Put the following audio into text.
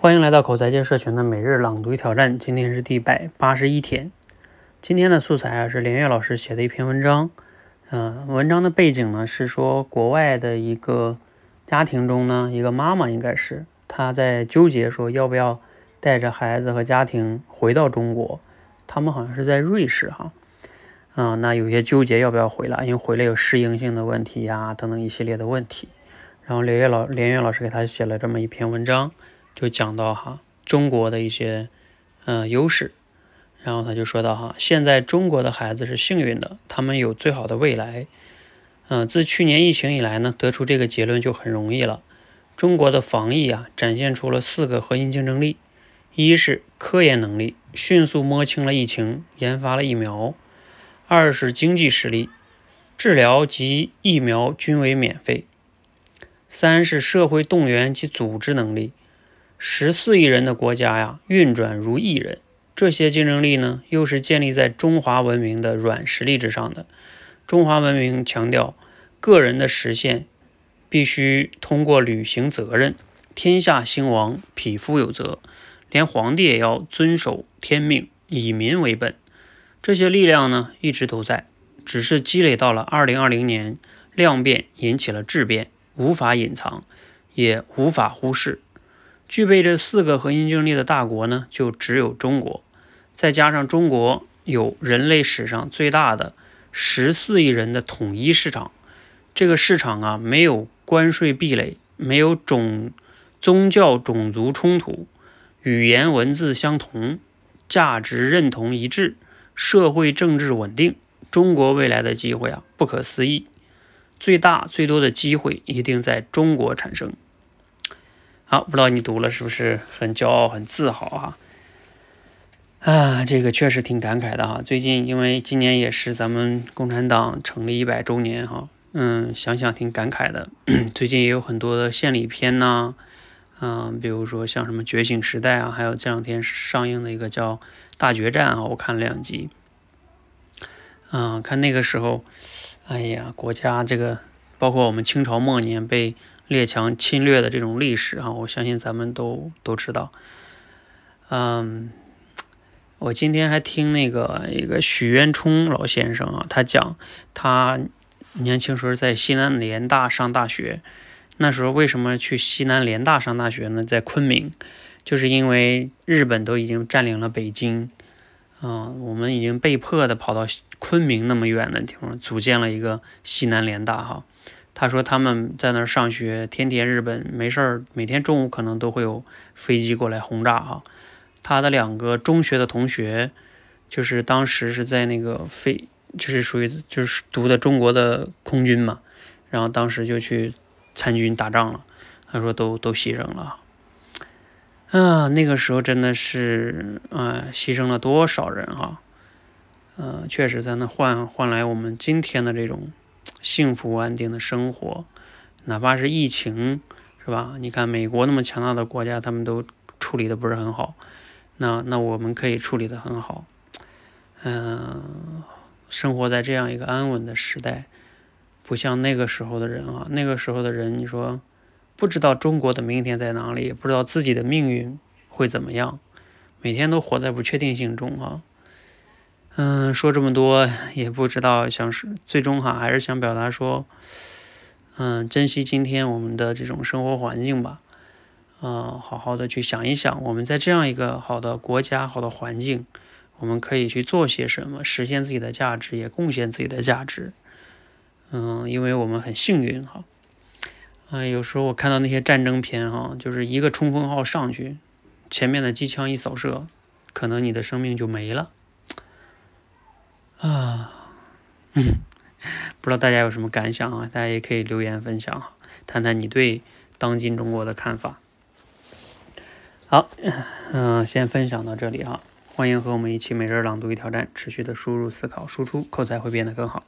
欢迎来到口才界社群的每日朗读挑战，今天是第百八十一天。今天的素材啊是连岳老师写的一篇文章，嗯，文章的背景呢是说国外的一个家庭中呢，一个妈妈应该是她在纠结说要不要带着孩子和家庭回到中国，他们好像是在瑞士哈，啊，那有些纠结要不要回来，因为回来有适应性的问题呀等等一系列的问题，然后连岳老连岳老师给他写了这么一篇文章。就讲到哈中国的一些嗯优势，然后他就说到哈，现在中国的孩子是幸运的，他们有最好的未来。嗯，自去年疫情以来呢，得出这个结论就很容易了。中国的防疫啊，展现出了四个核心竞争力：一是科研能力，迅速摸清了疫情，研发了疫苗；二是经济实力，治疗及疫苗均为免费；三是社会动员及组织能力。十四亿人的国家呀，运转如一人。这些竞争力呢，又是建立在中华文明的软实力之上的。中华文明强调，个人的实现必须通过履行责任。天下兴亡，匹夫有责。连皇帝也要遵守天命，以民为本。这些力量呢，一直都在，只是积累到了二零二零年，量变引起了质变，无法隐藏，也无法忽视。具备这四个核心竞争力的大国呢，就只有中国。再加上中国有人类史上最大的十四亿人的统一市场，这个市场啊，没有关税壁垒，没有种宗教种族冲突，语言文字相同，价值认同一致，社会政治稳定。中国未来的机会啊，不可思议。最大最多的机会一定在中国产生。好，不知道你读了是不是很骄傲、很自豪啊？啊，这个确实挺感慨的哈。最近因为今年也是咱们共产党成立一百周年哈，嗯，想想挺感慨的。最近也有很多的献礼片呐，嗯，比如说像什么《觉醒时代》啊，还有这两天上映的一个叫《大决战》啊，我看了两集。嗯，看那个时候，哎呀，国家这个包括我们清朝末年被。列强侵略的这种历史啊，我相信咱们都都知道。嗯，我今天还听那个一个许渊冲老先生啊，他讲他年轻时候在西南联大上大学，那时候为什么去西南联大上大学呢？在昆明，就是因为日本都已经占领了北京，嗯，我们已经被迫的跑到昆明那么远的地方，组建了一个西南联大哈。他说他们在那儿上学，天天日本没事儿，每天中午可能都会有飞机过来轰炸哈。他的两个中学的同学，就是当时是在那个飞，就是属于就是读的中国的空军嘛，然后当时就去参军打仗了。他说都都牺牲了，啊，那个时候真的是啊，牺牲了多少人哈，呃，确实在那换换来我们今天的这种。幸福安定的生活，哪怕是疫情，是吧？你看美国那么强大的国家，他们都处理的不是很好，那那我们可以处理的很好。嗯，生活在这样一个安稳的时代，不像那个时候的人啊，那个时候的人，你说不知道中国的明天在哪里，不知道自己的命运会怎么样，每天都活在不确定性中啊。嗯，说这么多也不知道，想是最终哈，还是想表达说，嗯，珍惜今天我们的这种生活环境吧，嗯，好好的去想一想，我们在这样一个好的国家、好的环境，我们可以去做些什么，实现自己的价值，也贡献自己的价值。嗯，因为我们很幸运哈。嗯，有时候我看到那些战争片哈，就是一个冲锋号上去，前面的机枪一扫射，可能你的生命就没了。啊，嗯，不知道大家有什么感想啊？大家也可以留言分享，谈谈你对当今中国的看法。好，嗯，先分享到这里哈，欢迎和我们一起每日朗读与挑战，持续的输入、思考、输出，口才会变得更好。